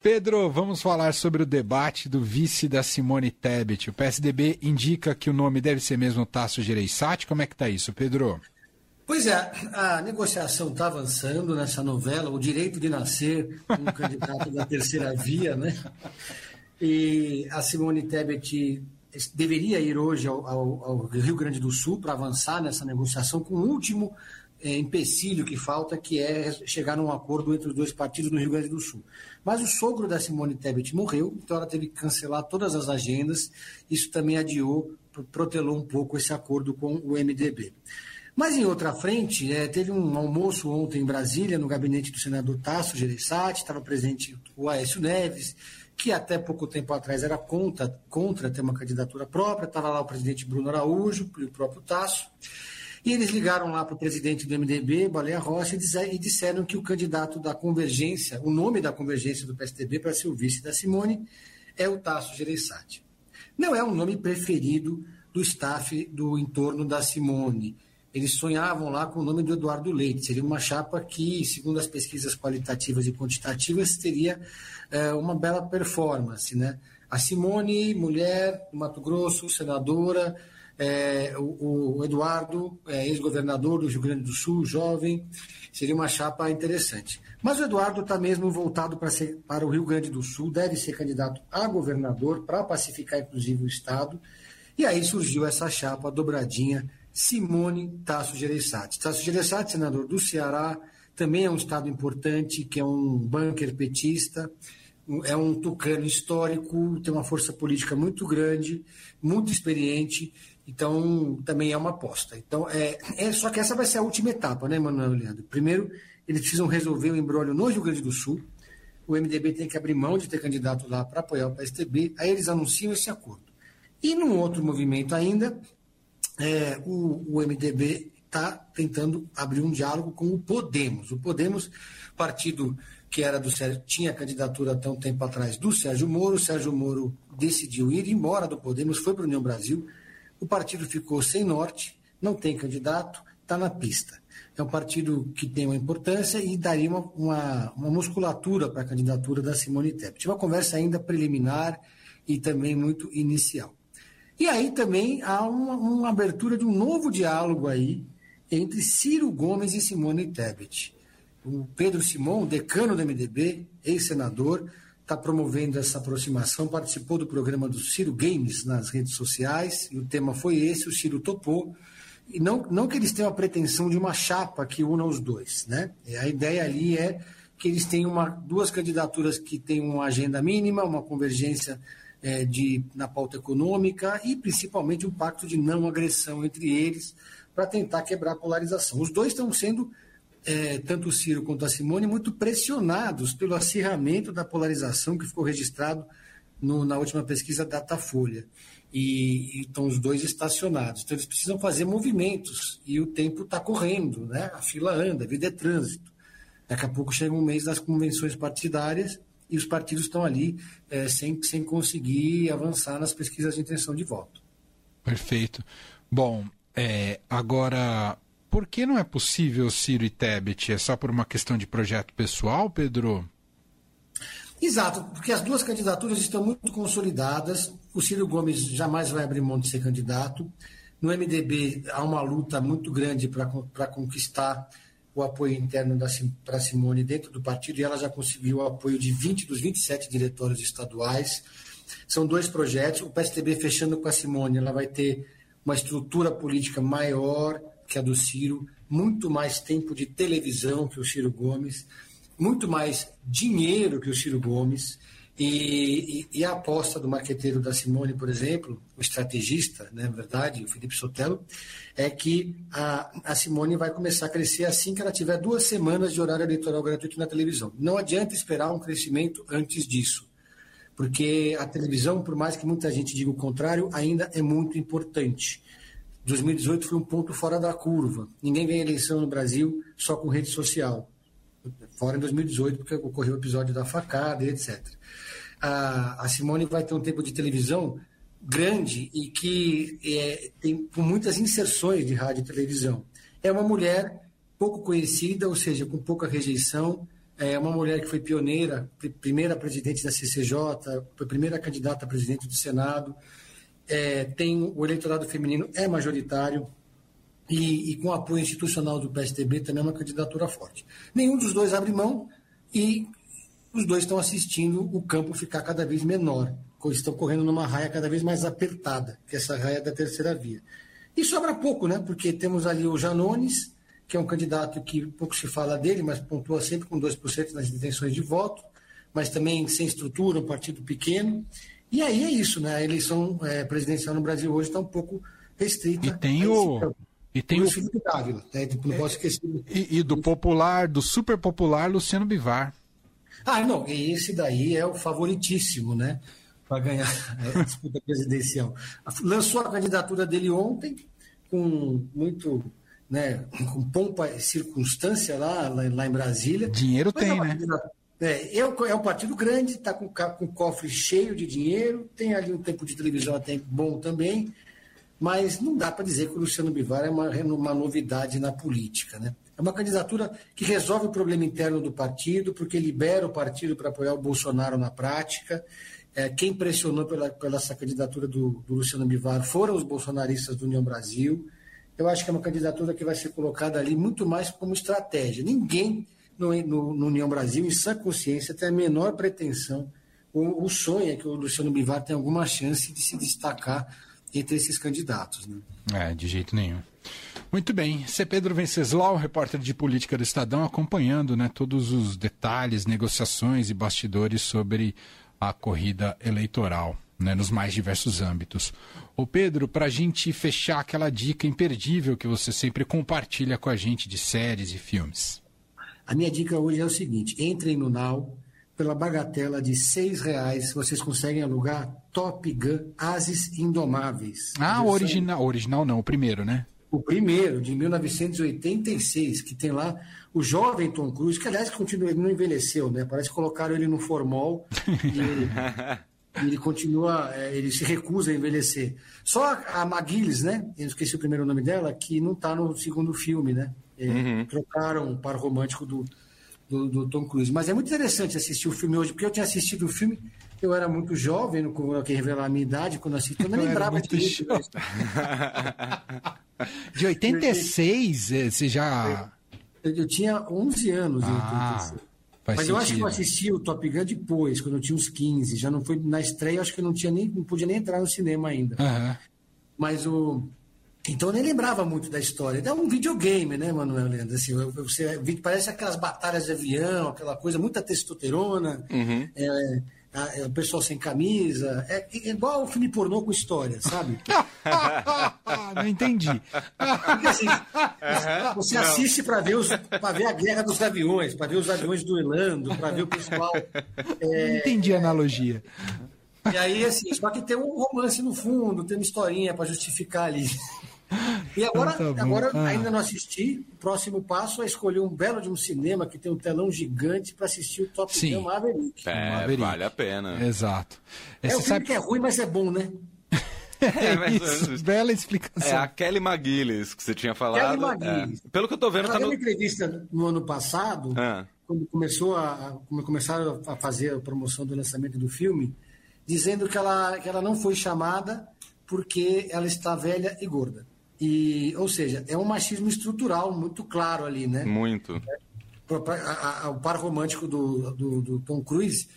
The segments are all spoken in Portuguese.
Pedro, vamos falar sobre o debate do vice da Simone Tebet. O PSDB indica que o nome deve ser mesmo Tasso Gereissati. Como é que está isso, Pedro? Pois é, a negociação está avançando nessa novela, o direito de nascer, um candidato da terceira via, né? E a Simone Tebet deveria ir hoje ao, ao, ao Rio Grande do Sul para avançar nessa negociação com o último é, empecilho que falta, que é chegar num acordo entre os dois partidos no Rio Grande do Sul. Mas o sogro da Simone Tebet morreu, então ela teve que cancelar todas as agendas. Isso também adiou, protelou um pouco esse acordo com o MDB. Mas em outra frente, é, teve um almoço ontem em Brasília, no gabinete do senador Tasso Gereissati, estava presente o Aécio Neves, que até pouco tempo atrás era contra, contra ter uma candidatura própria, estava lá o presidente Bruno Araújo e o próprio Tasso. E eles ligaram lá para o presidente do MDB, Baleia Rocha, e disseram que o candidato da convergência, o nome da convergência do PSDB para ser o vice da Simone, é o Tasso Gereissati. Não é um nome preferido do staff do entorno da Simone. Eles sonhavam lá com o nome do Eduardo Leite. Seria uma chapa que, segundo as pesquisas qualitativas e quantitativas, teria é, uma bela performance. Né? A Simone, mulher do Mato Grosso, senadora, é, o, o, Eduardo, é, ex-governador do Rio Grande do Sul, jovem, seria uma chapa interessante. Mas o Eduardo está mesmo voltado para, ser, para o Rio Grande do Sul, deve ser candidato a governador, para pacificar inclusive o Estado. E aí surgiu essa chapa dobradinha, Simone Tasso Gereissati. Tasso Gereissati, senador do Ceará, também é um estado importante, que é um bunker petista, é um tucano histórico, tem uma força política muito grande, muito experiente então, também é uma aposta. Então, é, é só que essa vai ser a última etapa, né, Manuel Leandro? Primeiro, eles precisam resolver o embrólio no Rio Grande do Sul. O MDB tem que abrir mão de ter candidato lá para apoiar o PSDB. Aí eles anunciam esse acordo. E num outro movimento ainda, é, o, o MDB está tentando abrir um diálogo com o Podemos. O Podemos, partido que era do Sérgio, tinha candidatura até um tempo atrás do Sérgio Moro. O Sérgio Moro decidiu ir embora do Podemos, foi para a União Brasil o partido ficou sem norte, não tem candidato, está na pista. É um partido que tem uma importância e daria uma, uma, uma musculatura para a candidatura da Simone Tebet. Uma conversa ainda preliminar e também muito inicial. E aí também há uma, uma abertura de um novo diálogo aí entre Ciro Gomes e Simone Tebet. O Pedro Simon, decano do MDB, ex-senador, está promovendo essa aproximação, participou do programa do Ciro Games nas redes sociais, e o tema foi esse, o Ciro topou. E não, não que eles tenham a pretensão de uma chapa que una os dois, né? A ideia ali é que eles tenham uma, duas candidaturas que têm uma agenda mínima, uma convergência é, de, na pauta econômica e principalmente um pacto de não agressão entre eles para tentar quebrar a polarização. Os dois estão sendo é, tanto o Ciro quanto a Simone, muito pressionados pelo acirramento da polarização que ficou registrado no, na última pesquisa Datafolha. E, e estão os dois estacionados. Então, eles precisam fazer movimentos e o tempo está correndo, né? a fila anda, a vida é trânsito. Daqui a pouco chega um mês das convenções partidárias e os partidos estão ali é, sem, sem conseguir avançar nas pesquisas de intenção de voto. Perfeito. Bom, é, agora por que não é possível Ciro e Tebet? É só por uma questão de projeto pessoal, Pedro? Exato, porque as duas candidaturas estão muito consolidadas. O Ciro Gomes jamais vai abrir mão de ser candidato. No MDB há uma luta muito grande para conquistar o apoio interno para Simone dentro do partido e ela já conseguiu o apoio de 20 dos 27 diretórios estaduais. São dois projetos. O PSDB fechando com a Simone, ela vai ter uma estrutura política maior, que a do Ciro, muito mais tempo de televisão que o Ciro Gomes, muito mais dinheiro que o Ciro Gomes. E, e, e, a aposta do marqueteiro da Simone, por exemplo, o estrategista, né, na verdade, o Felipe Sotelo, é que a, a Simone vai começar a crescer assim que ela tiver duas semanas de horário eleitoral gratuito na televisão. Não adianta esperar um crescimento antes disso, porque a televisão, por mais que muita gente diga o contrário, ainda é muito importante. 2018 foi um ponto fora da curva. Ninguém ganha eleição no Brasil só com rede social. Fora em 2018, porque ocorreu o episódio da facada e etc. A, a Simone vai ter um tempo de televisão grande e que é, tem com muitas inserções de rádio e televisão. É uma mulher pouco conhecida, ou seja, com pouca rejeição, é uma mulher que foi pioneira, primeira presidente da CCJ, foi primeira candidata a presidente do Senado. É, tem o eleitorado feminino é majoritário e, e, com apoio institucional do PSDB também é uma candidatura forte. Nenhum dos dois abre mão e os dois estão assistindo o campo ficar cada vez menor. Estão correndo numa raia cada vez mais apertada, que é essa raia da terceira via. E sobra pouco, né? Porque temos ali o Janones, que é um candidato que pouco se fala dele, mas pontua sempre com 2% nas intenções de voto, mas também sem estrutura, um partido pequeno. E aí é isso, né? A eleição é, presidencial no Brasil hoje está um pouco restrita. E tem o. E tem o Dávila, né? não posso esquecer. E, e, do popular, do super popular Luciano Bivar. Ah, não, esse daí é o favoritíssimo, né? Para ganhar a disputa presidencial. Lançou a candidatura dele ontem, com muito né, com pompa e circunstância lá, lá, lá em Brasília. Dinheiro Mas tem, é né? É, é, é um partido grande, está com, com o cofre cheio de dinheiro, tem ali um tempo de televisão até bom também, mas não dá para dizer que o Luciano Bivar é uma, uma novidade na política. Né? É uma candidatura que resolve o problema interno do partido, porque libera o partido para apoiar o Bolsonaro na prática. É, quem pressionou pela, pela essa candidatura do, do Luciano Bivar foram os bolsonaristas do União Brasil eu acho que é uma candidatura que vai ser colocada ali muito mais como estratégia. Ninguém no, no, no União Brasil, em sã consciência, tem a menor pretensão. O, o sonho é que o Luciano Bivar tenha alguma chance de se destacar entre esses candidatos. Né? É, de jeito nenhum. Muito bem. C. Pedro Venceslau, repórter de política do Estadão, acompanhando né, todos os detalhes, negociações e bastidores sobre a corrida eleitoral né, nos mais diversos âmbitos. Ô Pedro, para a gente fechar aquela dica imperdível que você sempre compartilha com a gente de séries e filmes. A minha dica hoje é o seguinte: entrem no Now, pela bagatela de seis reais, vocês conseguem alugar Top Gun Ases Indomáveis. Ah, o original, original não, o primeiro, né? O primeiro, de 1986, que tem lá o jovem Tom Cruise, que aliás continua, ele não envelheceu, né? Parece que colocaram ele no formol e ele continua, é, ele se recusa a envelhecer. Só a McGillis, né? Eu esqueci o primeiro nome dela, que não está no segundo filme, né? Uhum. Trocaram o par romântico do, do, do, Tom Cruise. Mas é muito interessante assistir o filme hoje, porque eu tinha assistido o filme, eu era muito jovem, não vou aqui revelar a minha idade, quando assisti, eu não lembrava disso. Mas... De 86, eh, você já. Eu, eu tinha 11 anos em ah. 86. Faz Mas sentido. eu acho que eu assisti o Top Gun depois, quando eu tinha uns 15. Já não foi na estreia, acho que eu não tinha nem, não podia nem entrar no cinema ainda. Uhum. Mas o. Então eu nem lembrava muito da história. É um videogame, né, Manuel Leandro? Assim, você, parece aquelas batalhas de avião, aquela coisa, muita testosterona. Uhum. É, é, o pessoal sem camisa. É, é igual o filme pornô com história, sabe? Não entendi. Porque, assim, você assiste para ver, os, ver a guerra dos aviões, para ver os aviões duelando, para ver o pessoal. É, Não entendi a analogia. E aí, assim, só que tem um romance no fundo, tem uma historinha para justificar ali. E agora, então tá agora ah. ainda não assisti. O próximo passo é escolher um belo de um cinema que tem um telão gigante para assistir o Top Sim. Gun Maverick. É, Maverick. vale a pena. Exato. É, o filme sabe... que é ruim, mas é bom, né? É, é isso, bela explicação. É a Kelly McGillis que você tinha falado. Kelly McGillis. É. Pelo que eu tô vendo, Ela tá no... uma entrevista no ano passado, ah. quando começou a, quando começaram a fazer a promoção do lançamento do filme, dizendo que ela, que ela não foi chamada porque ela está velha e gorda. E, ou seja, é um machismo estrutural muito claro ali, né? Muito. o par romântico do, do, do, Tom Cruise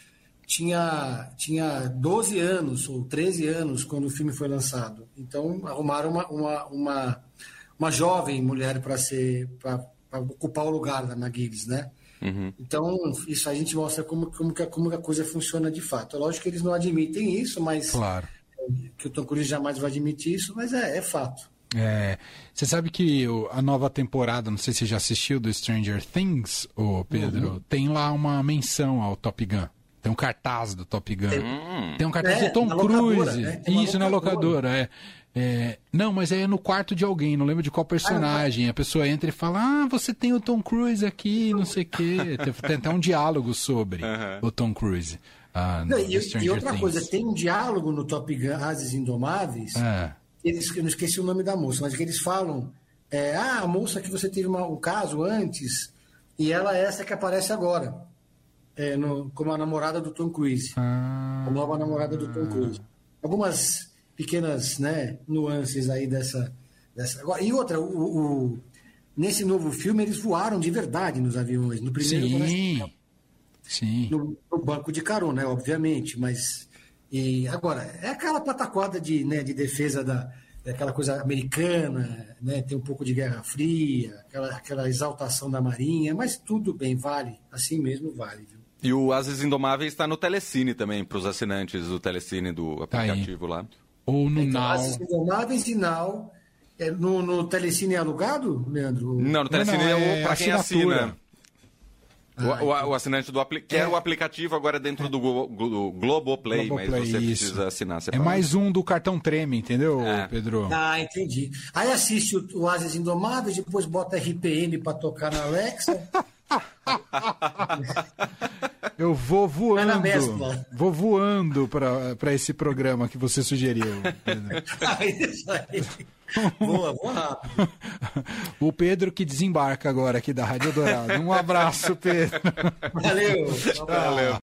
tinha, tinha 12 anos ou 13 anos quando o filme foi lançado. Então, arrumaram uma, uma, uma, uma jovem mulher para ser para ocupar o lugar da McGillis, né? Uhum. Então, isso a gente mostra como, como, que, como que a coisa funciona de fato. É lógico que eles não admitem isso, mas. Claro. Que o Tom Cruise jamais vai admitir isso, mas é, é fato. É, você sabe que a nova temporada, não sei se você já assistiu do Stranger Things, ô Pedro, uhum. tem lá uma menção ao Top Gun. Tem um cartaz do Top Gun. Tem, tem um cartaz é, do Tom Cruise. Né? Isso, na locadora, é. É, não, mas é no quarto de alguém, não lembro de qual personagem. A pessoa entra e fala: Ah, você tem o Tom Cruise aqui, não sei o quê. Tem, tem até um diálogo sobre uhum. o Tom Cruise. Ah, não, e, e, outra Things. coisa, tem um diálogo no Top Gun Ases Indomáveis. É eles, eu não esqueci o nome da moça, mas que eles falam, é, ah, a moça que você teve uma, um caso antes, e ela é essa que aparece agora. é, no, como a namorada do Tom Cruise. Ah. A nova namorada do Tom Cruise. Algumas pequenas né, nuances aí dessa. dessa... Agora, e outra, o, o, nesse novo filme eles voaram de verdade nos aviões. No primeiro, Sim. Sim. No, no, banco de carona, obviamente, mas. E agora, é aquela pataquada de, né, de defesa da, aquela coisa americana, né? tem um pouco de Guerra Fria, aquela, aquela exaltação da Marinha, mas tudo bem, vale, assim mesmo vale. Viu? E o Asas Indomáveis está no Telecine também, para os assinantes do Telecine do tá aplicativo tá lá. Ou no então, Now. Asas Indomáveis e Now. É, no, no Telecine é alugado, Leandro? Não, no Telecine não, não, é, é para quem assina. O, o, o, assinante do aplicativo. Que é. o aplicativo agora dentro do, do Globoplay, Globoplay, mas você isso. precisa assinar. É mais um do cartão Treme, entendeu, é. Pedro? Ah, entendi. Aí assiste o, o Asas Indomáveis, depois bota RPM para tocar na Alexa. Eu vou voando. Vou voando para esse programa que você sugeriu. ah, isso aí. Boa, boa rápido. O Pedro que desembarca agora aqui da Rádio Dourado. Um abraço, Pedro. Valeu. Valeu.